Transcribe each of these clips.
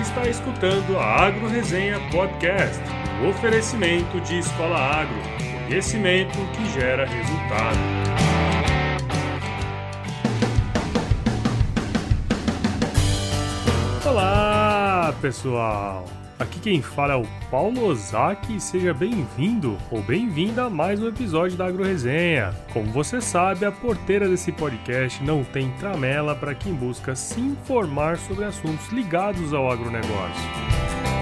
está escutando a Agro Resenha Podcast, o oferecimento de Escola Agro, conhecimento que gera resultado. Olá, pessoal! Aqui quem fala é o Paulo Ozaki seja bem-vindo ou bem-vinda a mais um episódio da AgroResenha. Como você sabe, a porteira desse podcast não tem tramela para quem busca se informar sobre assuntos ligados ao agronegócio.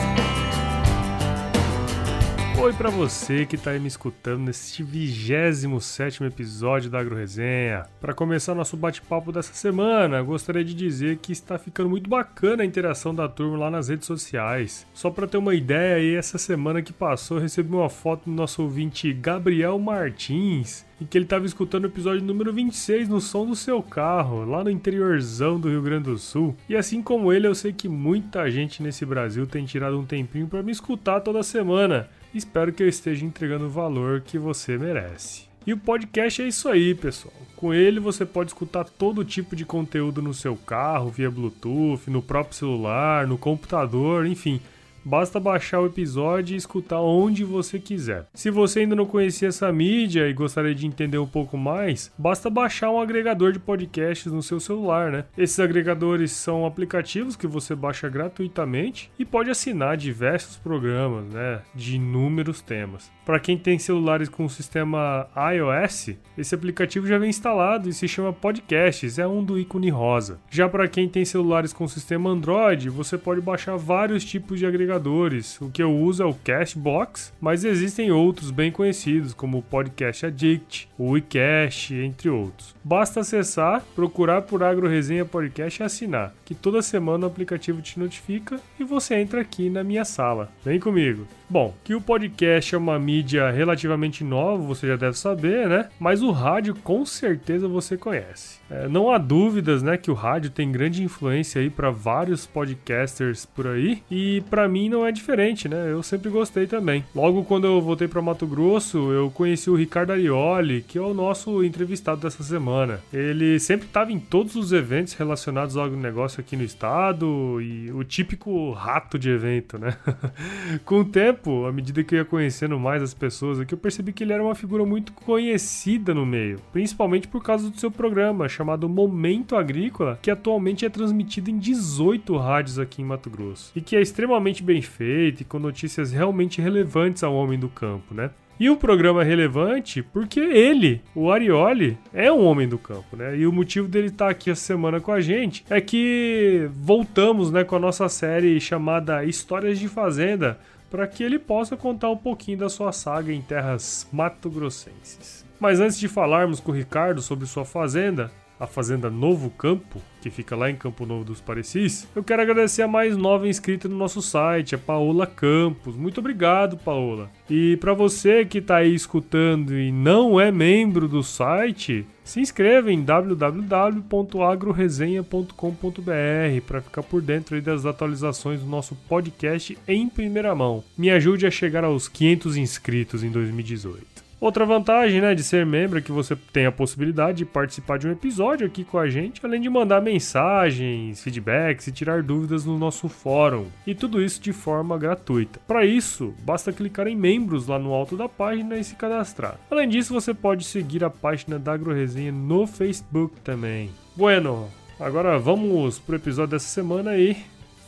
Oi para você que está aí me escutando neste 27 episódio da AgroResenha. Para começar nosso bate-papo dessa semana, gostaria de dizer que está ficando muito bacana a interação da turma lá nas redes sociais. Só para ter uma ideia, aí, essa semana que passou, recebi uma foto do nosso ouvinte Gabriel Martins, e que ele estava escutando o episódio número 26 no som do seu carro, lá no interiorzão do Rio Grande do Sul. E assim como ele, eu sei que muita gente nesse Brasil tem tirado um tempinho para me escutar toda semana. Espero que eu esteja entregando o valor que você merece. E o podcast é isso aí, pessoal. Com ele você pode escutar todo tipo de conteúdo no seu carro, via Bluetooth, no próprio celular, no computador, enfim. Basta baixar o episódio e escutar onde você quiser. Se você ainda não conhecia essa mídia e gostaria de entender um pouco mais, basta baixar um agregador de podcasts no seu celular, né? Esses agregadores são aplicativos que você baixa gratuitamente e pode assinar diversos programas, né, de inúmeros temas. Para quem tem celulares com o sistema iOS, esse aplicativo já vem instalado e se chama Podcasts, é um do ícone rosa. Já para quem tem celulares com o sistema Android, você pode baixar vários tipos de agregadores. O que eu uso é o Cashbox, mas existem outros bem conhecidos, como o Podcast Addict, o WeCast, entre outros. Basta acessar, procurar por Agro Resenha Podcast e assinar, que toda semana o aplicativo te notifica e você entra aqui na minha sala. Vem comigo! Bom, que o podcast é uma mídia relativamente nova, você já deve saber, né? Mas o rádio com certeza você conhece. É, não há dúvidas, né, que o rádio tem grande influência aí para vários podcasters por aí e para mim não é diferente, né? Eu sempre gostei também. Logo quando eu voltei para Mato Grosso, eu conheci o Ricardo Arioli, que é o nosso entrevistado dessa semana. Ele sempre estava em todos os eventos relacionados ao agronegócio aqui no estado e o típico rato de evento, né? com o tempo tempo, à medida que eu ia conhecendo mais as pessoas aqui, eu percebi que ele era uma figura muito conhecida no meio, principalmente por causa do seu programa chamado Momento Agrícola, que atualmente é transmitido em 18 rádios aqui em Mato Grosso, e que é extremamente bem feito e com notícias realmente relevantes ao homem do campo, né? E o programa é relevante porque ele, o Arioli, é um homem do campo, né? E o motivo dele estar aqui essa semana com a gente é que voltamos, né, com a nossa série chamada Histórias de Fazenda, para que ele possa contar um pouquinho da sua saga em terras mato-grossenses. Mas antes de falarmos com o Ricardo sobre sua fazenda, a Fazenda Novo Campo, que fica lá em Campo Novo dos Parecis, eu quero agradecer a mais nova inscrita no nosso site, a Paola Campos. Muito obrigado, Paola. E para você que está aí escutando e não é membro do site, se inscreva em www.agroresenha.com.br para ficar por dentro das atualizações do nosso podcast em primeira mão. Me ajude a chegar aos 500 inscritos em 2018. Outra vantagem, né, de ser membro é que você tem a possibilidade de participar de um episódio aqui com a gente, além de mandar mensagens, feedbacks e tirar dúvidas no nosso fórum. E tudo isso de forma gratuita. Para isso, basta clicar em membros lá no alto da página e se cadastrar. Além disso, você pode seguir a página da AgroResenha no Facebook também. Bueno, agora vamos pro episódio dessa semana aí.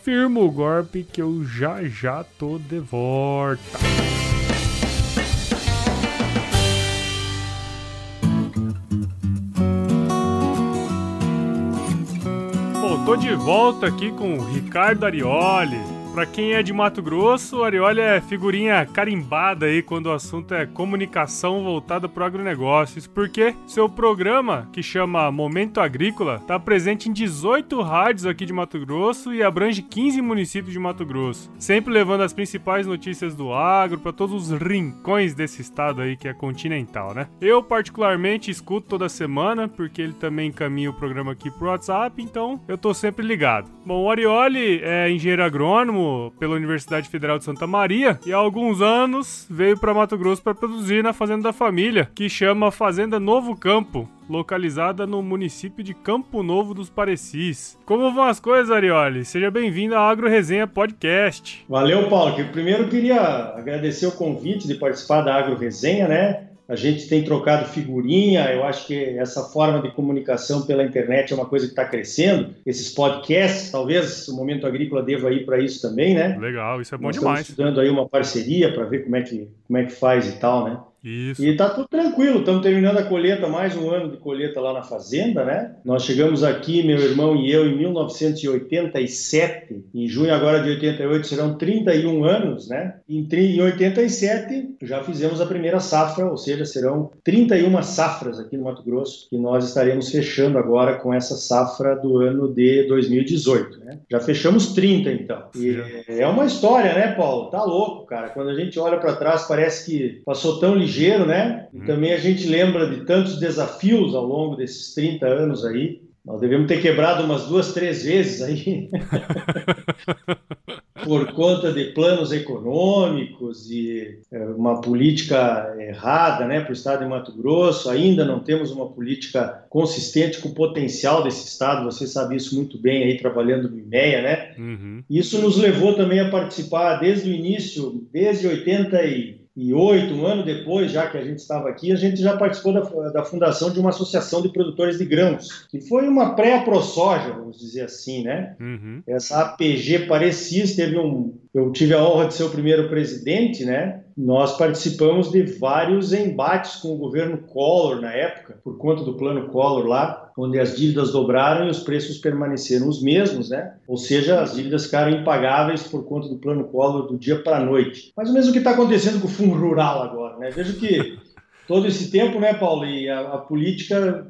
Firma o golpe que eu já já tô de volta. Tô de volta aqui com o Ricardo Arioli. Pra quem é de Mato Grosso, o Arioli é figurinha carimbada aí quando o assunto é comunicação voltada pro agronegócio. Isso porque seu programa, que chama Momento Agrícola, tá presente em 18 rádios aqui de Mato Grosso e abrange 15 municípios de Mato Grosso, sempre levando as principais notícias do agro para todos os rincões desse estado aí que é continental, né? Eu particularmente escuto toda semana porque ele também encaminha o programa aqui pro WhatsApp, então eu tô sempre ligado. Bom, o Arioli é engenheiro agrônomo, pela Universidade Federal de Santa Maria e há alguns anos veio para Mato Grosso para produzir na fazenda da família, que chama Fazenda Novo Campo, localizada no município de Campo Novo dos Parecis. Como vão as coisas, Arioli? Seja bem-vindo à Agro Resenha Podcast. Valeu, Paulo. Primeiro queria agradecer o convite de participar da Agro Resenha, né? A gente tem trocado figurinha, eu acho que essa forma de comunicação pela internet é uma coisa que está crescendo. Esses podcasts, talvez o Momento Agrícola deva ir para isso também, né? Legal, isso é bom Nós demais. Estamos estudando aí uma parceria para ver como é, que, como é que faz e tal, né? Isso. E tá tudo tranquilo, estamos terminando a colheita, mais um ano de colheita lá na fazenda, né? Nós chegamos aqui, meu irmão e eu, em 1987, em junho agora de 88 serão 31 anos, né? Em, em 87 já fizemos a primeira safra, ou seja, serão 31 safras aqui no Mato Grosso, que nós estaremos fechando agora com essa safra do ano de 2018, né? Já fechamos 30 então. E é uma história, né, Paulo? Tá louco, cara. Quando a gente olha para trás, parece que passou tão ligeiro, né? E uhum. também a gente lembra de tantos desafios ao longo desses 30 anos aí. Nós devemos ter quebrado umas duas, três vezes aí. por conta de planos econômicos e é, uma política errada né, para o estado de Mato Grosso. Ainda não temos uma política consistente com o potencial desse estado. Você sabe isso muito bem aí trabalhando no IMEA, né? Uhum. Isso nos levou também a participar desde o início, desde 80 e 2008, um ano depois, já que a gente estava aqui, a gente já participou da, da fundação de uma associação de produtores de grãos, que foi uma pré-ProSoja, vamos dizer assim, né? Uhum. Essa APG Parecis teve um... Eu tive a honra de ser o primeiro presidente, né? Nós participamos de vários embates com o governo Collor na época, por conta do plano Collor lá, onde as dívidas dobraram e os preços permaneceram os mesmos, né? Ou seja, as dívidas ficaram impagáveis por conta do plano Collor do dia para a noite. Menos o que está acontecendo com o Fundo Rural agora, né? Vejo que todo esse tempo, né, Paulo, e a, a política,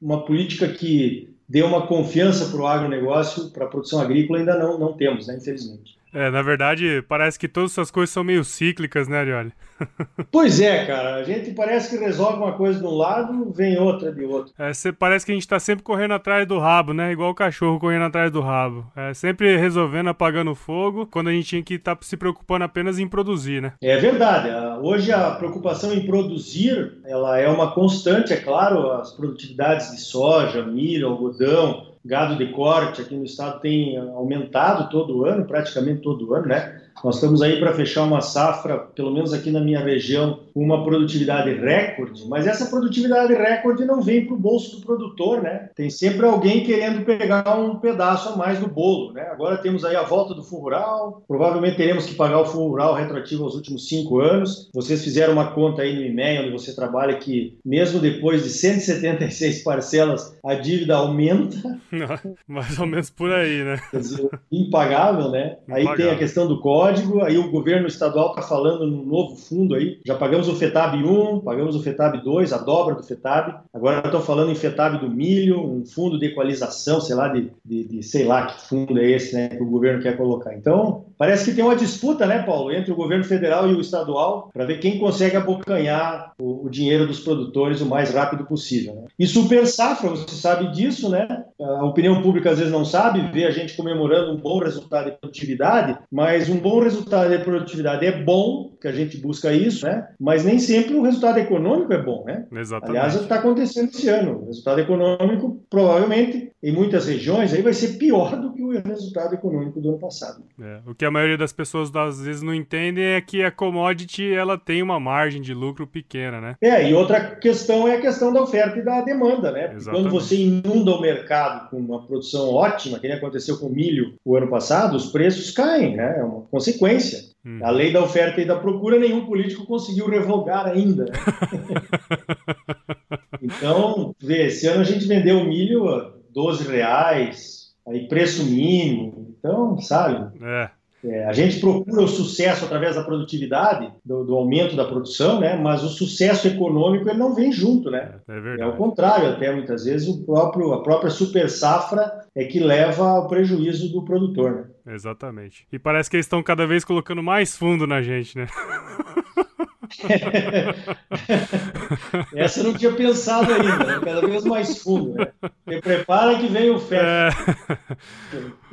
uma política que deu uma confiança para o agronegócio, para a produção agrícola, ainda não, não temos, né, infelizmente. É, na verdade, parece que todas essas coisas são meio cíclicas, né, Arioli? pois é, cara. A gente parece que resolve uma coisa de um lado, vem outra de outro. É, parece que a gente tá sempre correndo atrás do rabo, né? Igual o cachorro correndo atrás do rabo. É, sempre resolvendo, apagando fogo, quando a gente tinha que estar tá se preocupando apenas em produzir, né? É verdade. Hoje a preocupação em produzir, ela é uma constante, é claro. As produtividades de soja, milho, algodão, gado de corte aqui no estado tem aumentado todo ano, praticamente todo ano, né? Nós estamos aí para fechar uma safra, pelo menos aqui na minha região, com uma produtividade recorde, mas essa produtividade recorde não vem para o bolso do produtor, né? Tem sempre alguém querendo pegar um pedaço a mais do bolo, né? Agora temos aí a volta do fundo rural, provavelmente teremos que pagar o fundo rural retroativo aos últimos cinco anos. Vocês fizeram uma conta aí no IMEA, onde você trabalha, que mesmo depois de 176 parcelas, a dívida aumenta. mais ou menos por aí, né? Quer dizer, impagável, né? Impagável. Aí tem a questão do código, código, aí o governo estadual está falando no novo fundo aí, já pagamos o FETAB 1, pagamos o FETAB 2, a dobra do FETAB, agora estão falando em FETAB do milho, um fundo de equalização, sei lá, de, de, de sei lá que fundo é esse né, que o governo quer colocar. Então, Parece que tem uma disputa, né, Paulo, entre o governo federal e o estadual para ver quem consegue abocanhar o, o, dinheiro dos produtores o mais rápido possível. Né? E super safra, você sabe disso, né? A opinião pública às vezes não sabe, vê a gente comemorando um bom resultado de produtividade, mas um bom resultado de produtividade é bom, que a gente busca isso, né? Mas nem sempre o resultado econômico é bom, né? Exatamente. Aliás, é o que está acontecendo esse ano. O resultado econômico, provavelmente, em muitas regiões, aí vai ser pior do que o resultado econômico do ano passado. É, o que a maioria das pessoas às vezes não entendem é que a commodity ela tem uma margem de lucro pequena, né? É, e outra questão é a questão da oferta e da demanda, né? Quando você inunda o mercado com uma produção ótima, que nem aconteceu com o milho o ano passado, os preços caem, né? É uma consequência. Hum. A lei da oferta e da procura, nenhum político conseguiu revogar ainda. Então, vê, esse ano a gente vendeu o milho a 12 reais, aí preço mínimo. Então, sabe? É. É, a gente procura o sucesso através da produtividade, do, do, aumento da produção, né? mas o sucesso econômico ele não vem junto. Né? É, é. É o contrário, até muitas vezes o próprio, a própria super safra é que leva ao prejuízo do produtor. Né? Exatamente. E parece que eles estão cada vez colocando mais fundo na gente, né? Essa eu não tinha pensado ainda, né? cada vez mais fundo. Né? Prepara que vem o fé. É...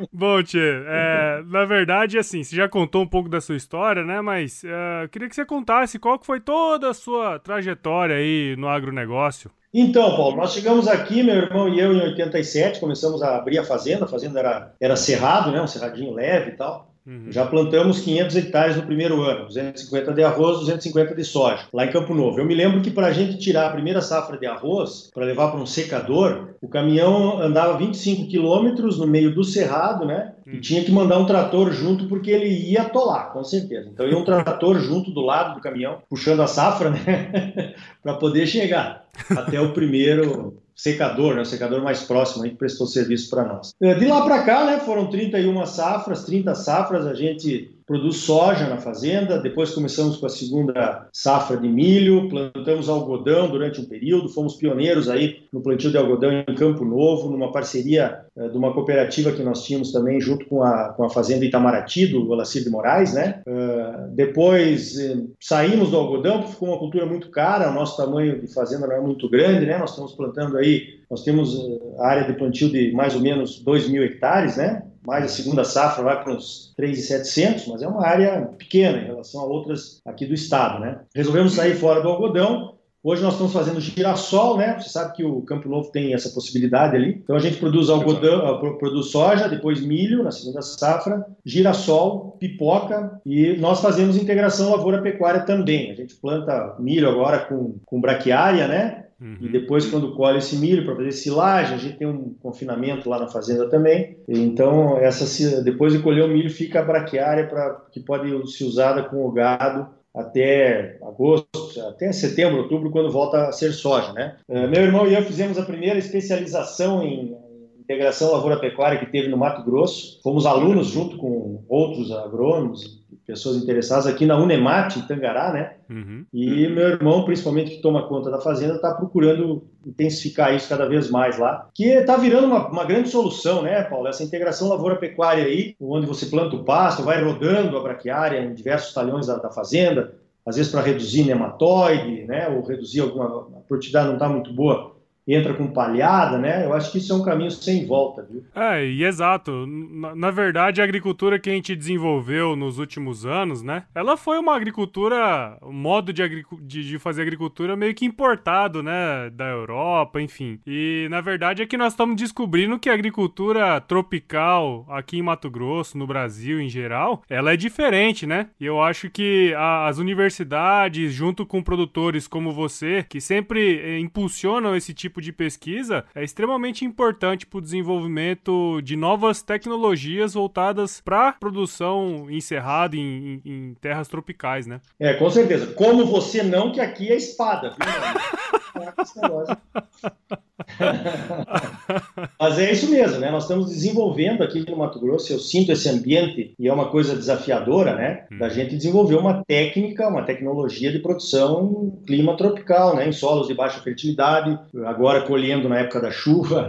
Bom, Tchê, é, na verdade, assim, você já contou um pouco da sua história, né? Mas uh, queria que você contasse qual que foi toda a sua trajetória aí no agronegócio. Então, Paulo, nós chegamos aqui, meu irmão e eu, em 87, começamos a abrir a fazenda. A fazenda era, era cerrado, né? Um cerradinho leve e tal. Uhum. Já plantamos 500 hectares no primeiro ano, 250 de arroz, 250 de soja, lá em Campo Novo. Eu me lembro que para a gente tirar a primeira safra de arroz, para levar para um secador, o caminhão andava 25 quilômetros no meio do cerrado, né? E uhum. tinha que mandar um trator junto porque ele ia atolar, com certeza. Então ia um trator junto do lado do caminhão, puxando a safra, né? para poder chegar até o primeiro secador, né, o secador mais próximo aí que prestou serviço para nós. É, de lá para cá, né, foram 31 safras, 30 safras, a gente produz soja na fazenda, depois começamos com a segunda safra de milho, plantamos algodão durante um período, fomos pioneiros aí no plantio de algodão em Campo Novo, numa parceria é, de uma cooperativa que nós tínhamos também junto com a, com a fazenda Itamaraty, do Olacir de Moraes, né? Uh, depois uh, saímos do algodão, porque ficou uma cultura muito cara, o nosso tamanho de fazenda não é muito grande, né? Nós estamos plantando aí, nós temos a área de plantio de mais ou menos 2 mil hectares, né? Mais a segunda safra vai para uns 3,700, mas é uma área pequena em relação a outras aqui do estado, né? Resolvemos sair fora do algodão. Hoje nós estamos fazendo girassol, né? Você sabe que o Campo Novo tem essa possibilidade ali. Então a gente produz algodão, produz soja, depois milho na segunda safra, girassol, pipoca e nós fazemos integração lavoura-pecuária também. A gente planta milho agora com, com braquiária, né? Uhum. E depois, quando colhe esse milho para fazer silagem, a gente tem um confinamento lá na fazenda também. Então, essa, depois de colher o milho, fica a braquiária para que pode ser usada com o gado até agosto, até setembro, outubro, quando volta a ser soja, né? Uh, meu irmão e eu fizemos a primeira especialização em integração lavoura-pecuária que teve no Mato Grosso. Fomos alunos junto com outros agrônomos pessoas interessadas aqui na Unemat, em Tangará, né? Uhum. E meu irmão, principalmente que toma conta da fazenda, está procurando intensificar isso cada vez mais lá, que está virando uma, uma, grande solução, né, Paulo? Essa integração lavoura-pecuária aí, onde você planta o pasto, vai rodando a braquiária em diversos talhões da, da fazenda, às vezes para reduzir nematóide, né, ou reduzir alguma a produtividade não está muito boa entra com palhada, né? Eu acho que isso é um caminho sem volta, viu? É, e exato. Na, na, verdade, a agricultura que a gente desenvolveu nos últimos anos, né? Ela foi uma agricultura, um modo de, de, de, fazer agricultura meio que importado, né? Da Europa, enfim. E na verdade é que nós estamos descobrindo que a agricultura tropical aqui em Mato Grosso, no Brasil em geral, ela é diferente, né? E eu acho que a, as universidades, junto com produtores como você, que sempre eh, impulsionam esse tipo tipo de pesquisa é extremamente importante para o desenvolvimento de novas tecnologias voltadas para produção encerrada em, em, em, terras tropicais, né? É, com certeza. Como você não, que aqui é espada, viu? Mas é isso mesmo, né? Nós estamos desenvolvendo aqui no Mato Grosso, eu sinto esse ambiente e é uma coisa desafiadora, né? Da hum. gente desenvolver uma técnica, uma tecnologia de produção em clima tropical, né? Em solos de baixa fertilidade, agora colhendo na época da chuva.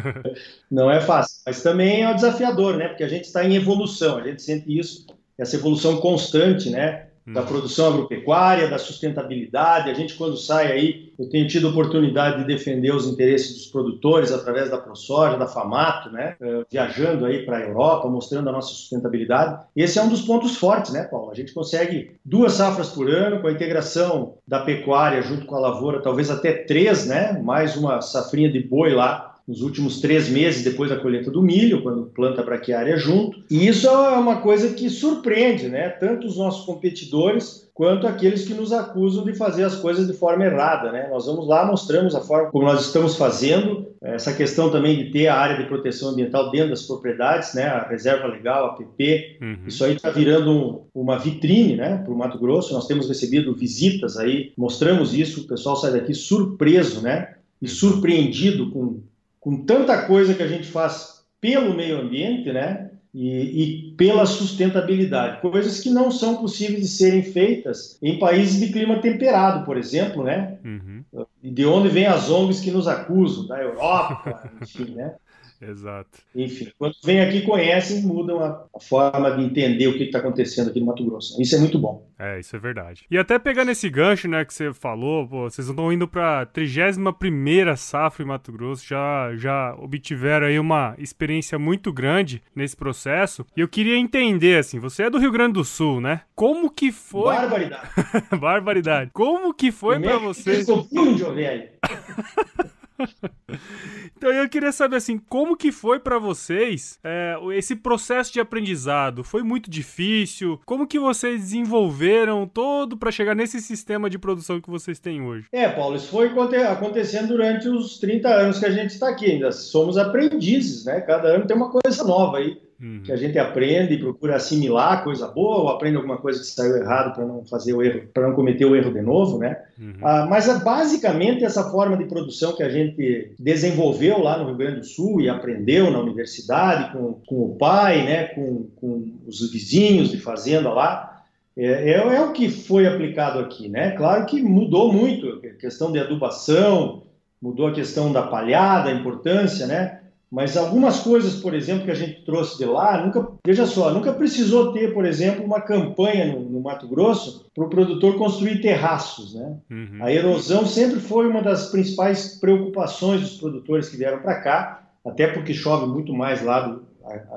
Não é fácil, mas também é desafiador, né? Porque a gente está em evolução, a gente sente isso, essa evolução constante, né? Da produção agropecuária, da sustentabilidade. A gente, quando sai aí, eu tenho tido oportunidade de defender os interesses dos produtores através da ProSoja, da Famato, né? Uh, viajando aí para a Europa, mostrando a nossa sustentabilidade. Esse é um dos pontos fortes, né, Paulo? A gente consegue duas safras por ano, com a integração da pecuária junto com a lavoura, talvez até três, né? Mais uma safrinha de boi lá nos últimos três meses depois da colheita do milho, quando planta braquiária junto. E isso é uma coisa que surpreende, né? Tanto os nossos competidores quanto aqueles que nos acusam de fazer as coisas de forma errada, né? Nós vamos lá, mostramos a forma como nós estamos fazendo, essa questão também de ter a área de proteção ambiental dentro das propriedades, né? A reserva legal, a PP, uhum. isso aí está virando um, uma vitrine, né? Para o Mato Grosso, nós temos recebido visitas aí, mostramos isso, o pessoal sai daqui surpreso, né? E surpreendido com com tanta coisa que a gente faz pelo meio ambiente, né? E, e, pela sustentabilidade, coisas que não são possíveis de serem feitas em países de clima temperado, por exemplo, né? Uhum. de onde vêm as ONGs que nos acusam, da Europa, enfim, né? Exato. Enfim, quando vem aqui conhecem, mudam a, forma de entender o que está acontecendo aqui no Mato Grosso. Isso é muito bom. É, isso é verdade. E até pegando esse gancho, né, que você falou, pô, vocês estão indo para a 31 safra em Mato Grosso, já, já obtiveram aí uma experiência muito grande nesse processo. E eu queria entender, assim, você é do Rio Grande do Sul, né? Como que foi... Barbaridade. Barbaridade. Como que foi para vocês... Índio, velho. então eu queria saber assim, como que foi para vocês é, esse processo de aprendizado? Foi muito difícil? Como que vocês desenvolveram todo para chegar nesse sistema de produção que vocês têm hoje? É, Paulo, isso foi acontecendo durante os 30 anos que a gente está aqui. Ainda somos aprendizes, né? Cada ano tem uma coisa nova aí uhum. que a gente aprende e procura assimilar coisa boa ou aprende alguma coisa que saiu errado para não fazer o erro, para não cometer o erro de novo, né? Uhum. Ah, mas ah, basicamente essa forma de produção que a gente desenvolveu lá no Rio Grande do Sul e aprendeu na universidade com, com o pai, né? Com, com os vizinhos de fazenda lá. É, é, é, o que foi aplicado aqui, né? Claro que mudou muito a questão de adubação, mudou a questão da palhada, a importância, né? Mas algumas coisas, por exemplo, que a gente trouxe de lá, nunca, veja só, nunca precisou ter, por exemplo, uma campanha no, no Mato Grosso para o produtor construir terraços, né? Uhum. A erosão sempre foi uma das principais preocupações dos produtores que vieram para cá, até porque chove muito mais lá do,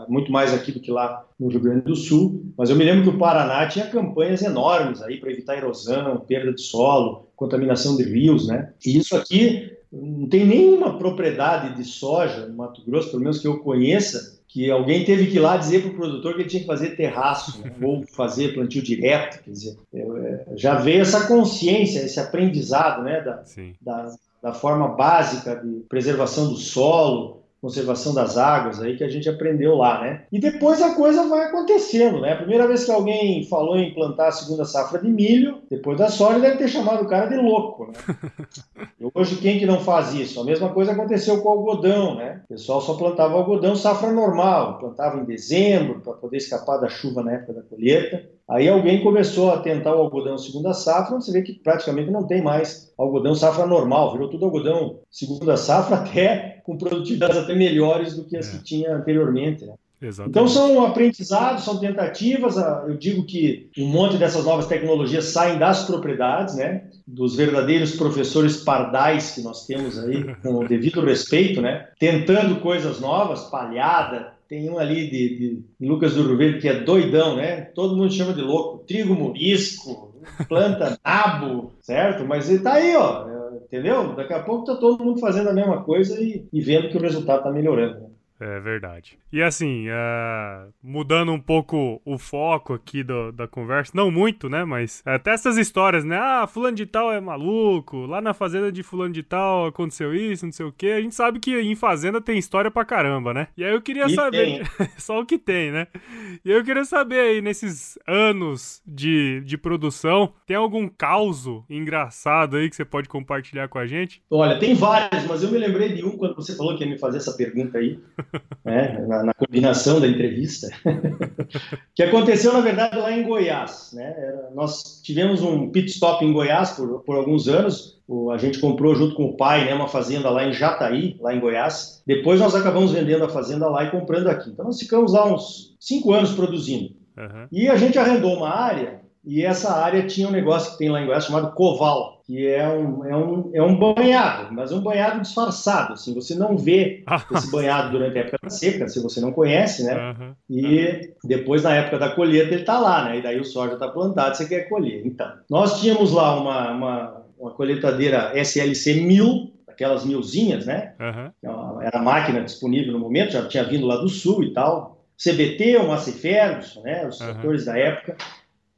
muito mais aqui do que lá no Rio Grande do Sul, mas eu me lembro que o Paraná tinha campanhas enormes aí para evitar erosão, perda de solo, contaminação de rios, né? E isso aqui não tem nenhuma propriedade de soja no Mato Grosso, pelo menos que eu conheça, que alguém teve que ir lá dizer para o produtor que ele tinha que fazer terraço né? ou fazer plantio direto. Quer dizer, é, já veio essa consciência, esse aprendizado né, da, da, da forma básica de preservação do solo, conservação das águas aí que a gente aprendeu lá, né? E depois a coisa vai acontecendo, né? A primeira vez que alguém falou em plantar a segunda safra de milho, depois da soja, deve ter chamado o cara de louco, né? E hoje quem que não faz isso? A mesma coisa aconteceu com o algodão, né? O pessoal só plantava algodão safra normal, plantava em dezembro para poder escapar da chuva na época da colheita. Aí alguém começou a tentar o algodão segunda safra, você vê que praticamente não tem mais algodão safra normal, virou tudo algodão segunda safra, até com produtividades até melhores do que as é. que tinha anteriormente. Né? Então são aprendizados, são tentativas. Eu digo que um monte dessas novas tecnologias saem das propriedades, né? Dos verdadeiros professores pardais que nós temos aí, com o devido respeito, né? Tentando coisas novas, palhada, tem um ali de, de, Lucas do Rio que é doidão, né? Todo mundo chama de louco. Trigo morisco, planta nabo, certo? Mas ele tá aí, ó. Entendeu? Daqui a pouco tá todo mundo fazendo a mesma coisa e, e vendo que o resultado tá melhorando. Né? É verdade. E assim, uh, mudando um pouco o foco aqui do, da conversa, não muito, né? Mas até essas histórias, né? Ah, fulano de tal é maluco, lá na fazenda de fulano de tal aconteceu isso, não sei o quê. A gente sabe que em fazenda tem história pra caramba, né? E aí eu queria e saber, só o que tem, né? E eu queria saber aí, nesses anos de, de produção, tem algum caos engraçado aí que você pode compartilhar com a gente? Olha, tem vários, mas eu me lembrei de um quando você falou que ia me fazer essa pergunta aí. né, na, na, combinação da entrevista, que aconteceu, na verdade, lá em Goiás. Né? Nós tivemos um pit stop em Goiás por, por alguns anos, o, a gente comprou junto com o pai né, uma fazenda lá em Jataí, lá em Goiás. Depois nós acabamos vendendo a fazenda lá e comprando aqui. Então nós ficamos lá uns cinco anos produzindo. Uhum. E a gente arrendou uma área, e essa área tinha um negócio que tem lá em Goiás chamado coval que é um, é um, é um banhado, mas um banhado disfarçado. Assim, você não vê esse banhado durante a época da seca, se você não conhece, né? Uhum. E depois, na época da colheita, ele está lá, né? E daí o soja está plantado, você quer colher. Então, nós tínhamos lá uma, uma, uma colheitadeira SLC 1000, aquelas milzinhas, né? Uhum. Era a máquina disponível no momento, já tinha vindo lá do sul e tal. CBT, um Macifergus, né? Os uhum. tratores da época.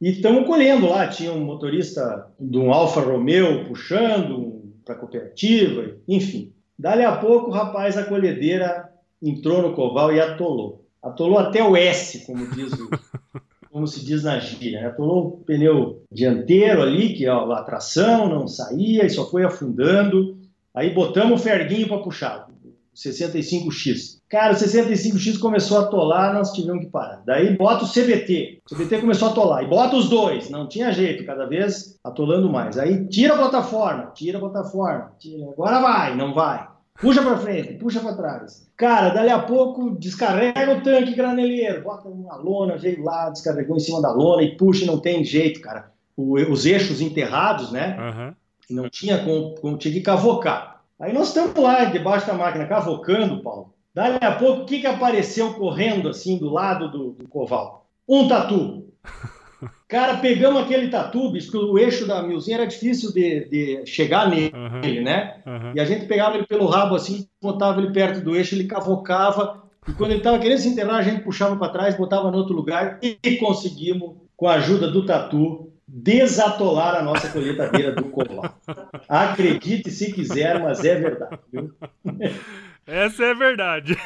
E estamos colhendo lá, tinha um motorista de um Alfa Romeo puxando para a cooperativa, enfim. Dali a pouco, rapaz, a colhedeira entrou no coval e atolou. Atolou até o S, como diz o, como se diz na gíria. Né? Atolou o pneu dianteiro ali, que é a tração, não saía e só foi afundando. Aí botamos o ferguinho para puxar. 65X. Cara, o 65X começou a atolar, nós tivemos que parar. Daí bota o CBT. O CBT começou a atolar. E bota os dois. Não tinha jeito, cada vez atolando mais. Aí tira a plataforma, tira a plataforma. Tira. Agora vai, não vai. Puxa para frente, puxa para trás. Cara, dali a pouco descarrega o tanque graneleiro, bota uma lona, veio lá, descarregou em cima da lona e puxa, não tem jeito, cara. O, os eixos enterrados, né? Uhum. Não tinha como, como, tinha que cavocar. Aí nós estamos lá debaixo da máquina cavocando, Paulo. Dali a pouco, o que, que apareceu correndo assim do lado do, do coval? Um tatu. Cara, pegamos aquele tatu, bicho, que o eixo da milzinha era difícil de, de chegar nele, uhum. né? Uhum. E a gente pegava ele pelo rabo assim, botava ele perto do eixo, ele cavocava. E quando ele estava querendo se enterrar, a gente puxava para trás, botava no outro lugar e conseguimos, com a ajuda do tatu, desatolar a nossa colheitadeira do colar. Acredite se quiser, mas é verdade. Viu? Essa é verdade.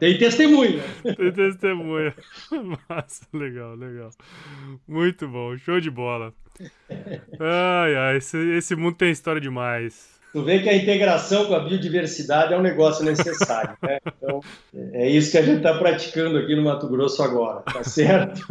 Tem testemunha. Tem testemunha. Massa, legal, legal. Muito bom, show de bola. Ai, ai, esse, esse mundo tem história demais. Tu vê que a integração com a biodiversidade é um negócio necessário, né? Então, é isso que a gente está praticando aqui no Mato Grosso agora, tá certo?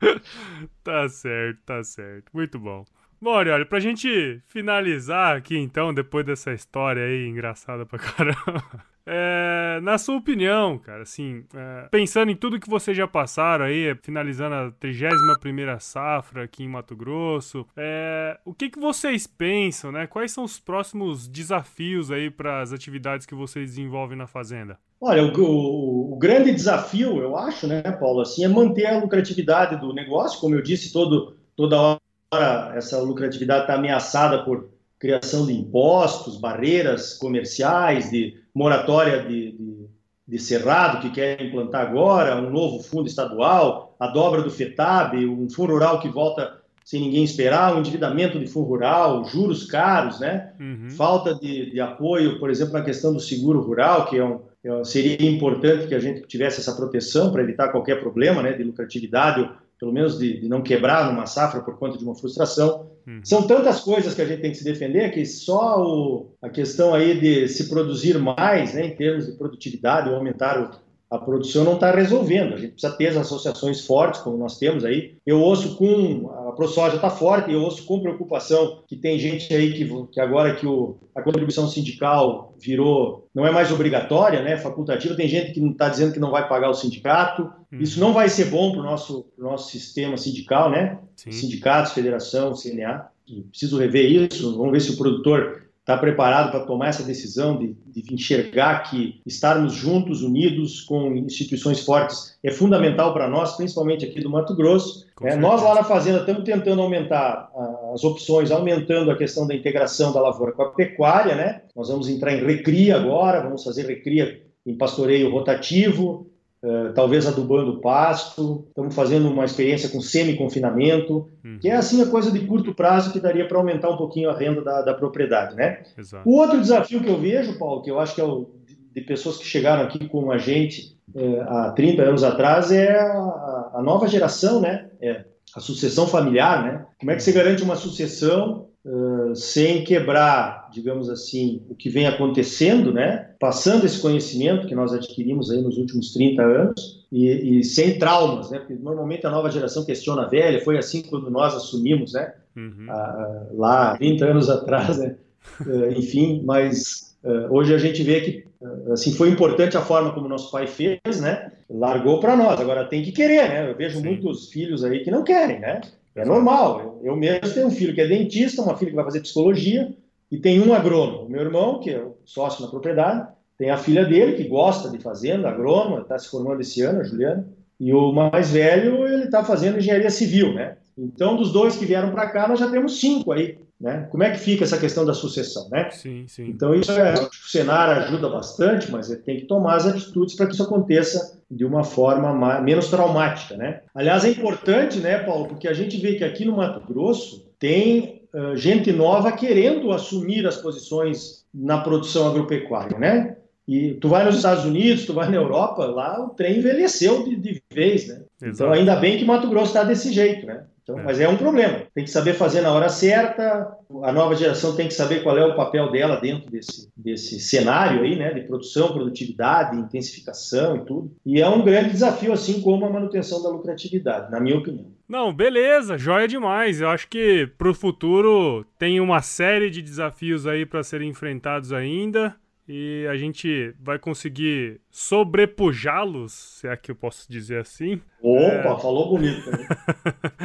tá certo, tá certo. Muito bom. Bom, olha, pra gente finalizar aqui então, depois dessa história aí engraçada pra caramba. É, na sua opinião, cara, assim, é, pensando em tudo que vocês já passaram aí, finalizando a 31 safra aqui em Mato Grosso, é, o que, que vocês pensam, né? Quais são os próximos desafios aí para as atividades que vocês desenvolvem na fazenda? Olha, o, o, o, grande desafio, eu acho, né, Paulo, assim, é manter a lucratividade do negócio. Como eu disse, todo, toda hora essa lucratividade está ameaçada por criação de impostos, barreiras comerciais, de moratória de, de, de Cerrado, que quer implantar agora, um novo fundo estadual, a dobra do FETAB, um fundo rural que volta sem ninguém esperar, um endividamento de fundo rural, juros caros, né? Uhum. falta de, de, apoio, por exemplo, na questão do seguro rural, que é um, seria importante que a gente tivesse essa proteção para evitar qualquer problema né, de lucratividade pelo menos de, de, não quebrar numa safra por conta de uma frustração. Uhum. São tantas coisas que a gente tem que se defender que só o, a questão aí de se produzir mais, né, em termos de produtividade, ou aumentar o, a produção não está resolvendo. A gente precisa ter as associações fortes, como nós temos aí. Eu ouço com. A ProSoja está forte, eu ouço com preocupação que tem gente aí que, que agora que o, a contribuição sindical virou. não é mais obrigatória, né, facultativa, tem gente que está dizendo que não vai pagar o sindicato. Hum. Isso não vai ser bom para o nosso, nosso sistema sindical, né? Sim. Sindicatos, federação, CNA. preciso rever isso. Vamos ver se o produtor está preparado para tomar essa decisão de, de, enxergar que estarmos juntos, unidos, com instituições fortes, é fundamental para nós, principalmente aqui do Mato Grosso. É, nós lá na Fazenda estamos tentando aumentar as opções, aumentando a questão da integração da lavoura com a pecuária, né? Nós vamos entrar em recria agora, vamos fazer recria em pastoreio rotativo, Uh, talvez adubando o pasto, estamos fazendo uma experiência com semi-confinamento, uhum. que é assim a coisa de curto prazo que daria para aumentar um pouquinho a renda da, da propriedade, né? Exato. O outro desafio que eu vejo, Paulo, que eu acho que é o de pessoas que chegaram aqui com a gente é, há 30 anos atrás, é a, a nova geração, né? É a sucessão familiar, né? Como é que você garante uma sucessão uh, sem quebrar, digamos assim, o que vem acontecendo, né? Passando esse conhecimento que nós adquirimos aí nos últimos 30 anos e, e sem traumas, né? Porque normalmente a nova geração questiona a velha, foi assim quando nós assumimos, né? Uhum. Uh, lá 30 anos atrás, né? Uh, enfim, mas hoje a gente vê que assim foi importante a forma como nosso pai fez, né? Largou para nós. Agora tem que querer, né? Eu vejo Sim. muitos filhos aí que não querem, né? É normal. Eu, mesmo tenho um filho que é dentista, uma filha que vai fazer psicologia, e tem um agrônomo. Meu irmão, que é sócio na propriedade, tem a filha dele, que gosta de fazenda, agrônoma, está se formando esse ano, a Juliana, e o mais velho, ele está fazendo engenharia civil, né? Então, dos dois que vieram para cá, nós já temos cinco aí né? Como é que fica essa questão da sucessão? Né? Sim, sim. Então, isso é, o Senar ajuda bastante, mas ele tem que tomar as atitudes para que isso aconteça de uma forma mais, menos traumática. Né? Aliás, é importante, né, Paulo, porque a gente vê que aqui no Mato Grosso tem uh, gente nova querendo assumir as posições na produção agropecuária. Né? E tu vai nos Estados Unidos, tu vai na Europa, lá o trem envelheceu de, de vez, né? Então, Exato. Então ainda bem que Mato Grosso está desse jeito, né? Então, é. Mas é um problema. Tem que saber fazer na hora certa. A nova geração tem que saber qual é o papel dela dentro desse, desse cenário aí, né? De produção, produtividade, intensificação e tudo. E é um grande desafio, assim como a manutenção da lucratividade, na minha opinião. Não, beleza, joia demais. Eu acho que para o futuro tem uma série de desafios aí para serem enfrentados ainda e a gente vai conseguir sobrepujá-los, se é que eu posso dizer assim. Opa, é... falou bonito. Né?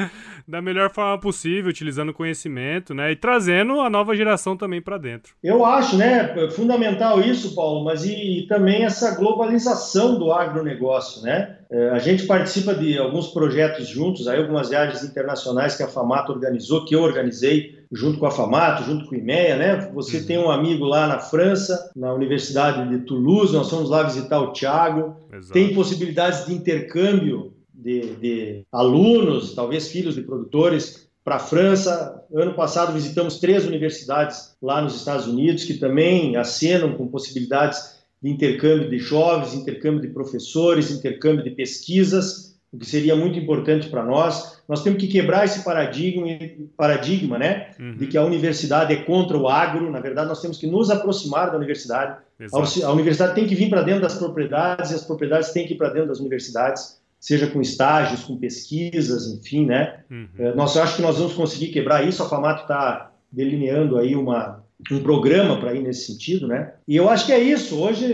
da melhor forma possível, utilizando conhecimento, né? E trazendo a nova geração também para dentro. Eu acho, né? Fundamental isso, Paulo, mas e, e também essa globalização do agronegócio, né? É, a gente participa de alguns projetos juntos, aí algumas viagens internacionais que a FAMATO organizou, que eu organizei junto com a FAMATO, junto com o IMEA, né? Você uhum. tem um amigo lá na França, na Universidade de Toulouse, nós fomos lá visitar o Tiago. Tem possibilidades de intercâmbio de, de alunos, talvez filhos de produtores, para a França. Ano passado visitamos três universidades lá nos Estados Unidos que também acenam com possibilidades de intercâmbio de jovens, intercâmbio de professores, intercâmbio de pesquisas o que seria muito importante para nós. Nós temos que quebrar esse paradigma, paradigma né, uhum. de que a universidade é contra o agro. Na verdade, nós temos que nos aproximar da universidade. A, a universidade tem que vir para dentro das propriedades e as propriedades têm que ir para dentro das universidades, seja com estágios, com pesquisas, enfim, né? Uhum. É, nós acho que nós vamos conseguir quebrar isso. A Famato está delineando aí uma, um programa para ir nesse sentido, né? E eu acho que é isso. Hoje,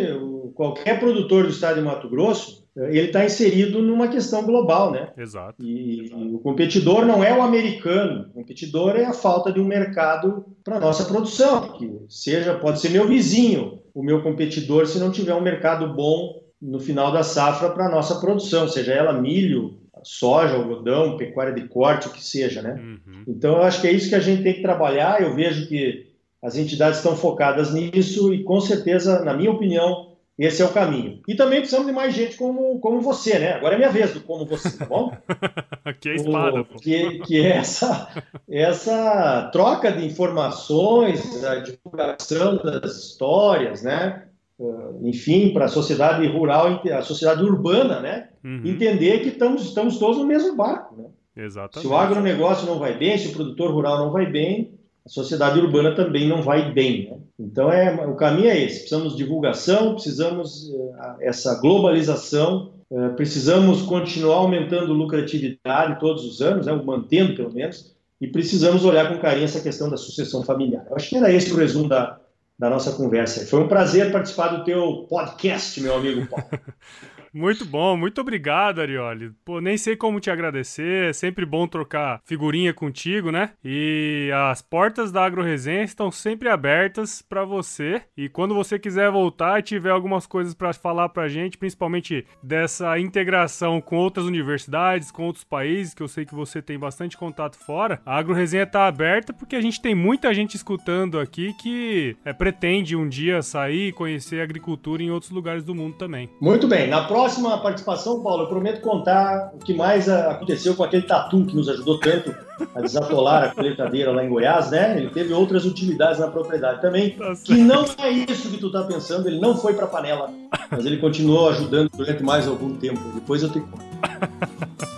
qualquer produtor do estado de Mato Grosso ele está inserido numa questão global, né? Exato. E, Exato. o competidor não é o americano, o competidor é a falta de um mercado para nossa produção, que seja pode ser meu vizinho, o meu competidor se não tiver um mercado bom no final da safra para nossa produção, seja ela milho, soja, algodão, pecuária de corte, o que seja, né? Uhum. Então eu acho que é isso que a gente tem que trabalhar. Eu vejo que as entidades estão focadas nisso e com certeza, na minha opinião, esse é o caminho. E também precisamos de mais gente como, como você, né? Agora é minha vez do como você, tá bom? que é espada, pô. Que, que é essa, essa troca de informações, a divulgação das histórias, né? Uh, enfim, para a sociedade rural, a sociedade urbana, né? Uhum. Entender que estamos, estamos todos no mesmo barco, né? Exatamente. Se o agronegócio não vai bem, se o produtor rural não vai bem, a sociedade urbana também não vai bem. Né? Então, é, o caminho é esse: precisamos de divulgação, precisamos uh, essa globalização, uh, precisamos continuar aumentando lucratividade todos os anos, né, mantendo pelo menos, e precisamos olhar com carinho essa questão da sucessão familiar. Eu acho que era esse o resumo da, da nossa conversa. Foi um prazer participar do teu podcast, meu amigo Paulo. Muito bom, muito obrigado, Arioli. Pô, nem sei como te agradecer, é sempre bom trocar figurinha contigo, né? E as portas da Agro Resenha estão sempre abertas para você. E quando você quiser voltar e tiver algumas coisas para falar pra gente, principalmente dessa integração com outras universidades, com outros países, que eu sei que você tem bastante contato fora, a Agro Resenha tá aberta porque a gente tem muita gente escutando aqui que é, pretende um dia sair e conhecer agricultura em outros lugares do mundo também. Muito bem, na próxima próxima participação, Paulo, eu prometo contar o que mais aconteceu com aquele tatu que nos ajudou tanto a desatolar a coletadeira lá em Goiás, né? Ele teve outras utilidades na propriedade também, tá que não é isso que tu tá pensando, ele não foi para panela, mas ele continuou ajudando durante mais algum tempo. Depois eu te conto.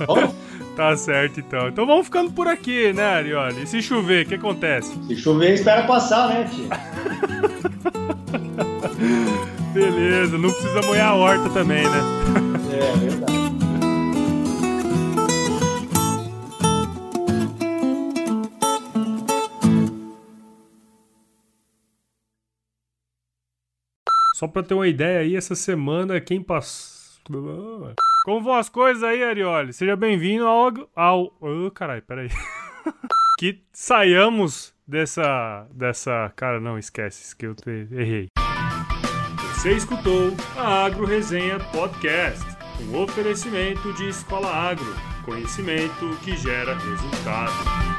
Bom? Tá certo, então. Então vamos ficando por aqui, né, Arioli? E se chover, o que acontece? Se chover, espera passar, né, tio? Não precisa molhar a horta também, né? É, verdade. Só pra ter uma ideia aí, essa semana quem passou. Como vão as coisas aí, Arioli? Seja bem-vindo ao. ao... Oh, caralho, peraí. que saiamos dessa. dessa. Cara, não, esquece, que eu te... errei. Você escutou a Agro Resenha Podcast, um oferecimento de Escola Agro, conhecimento que gera resultado.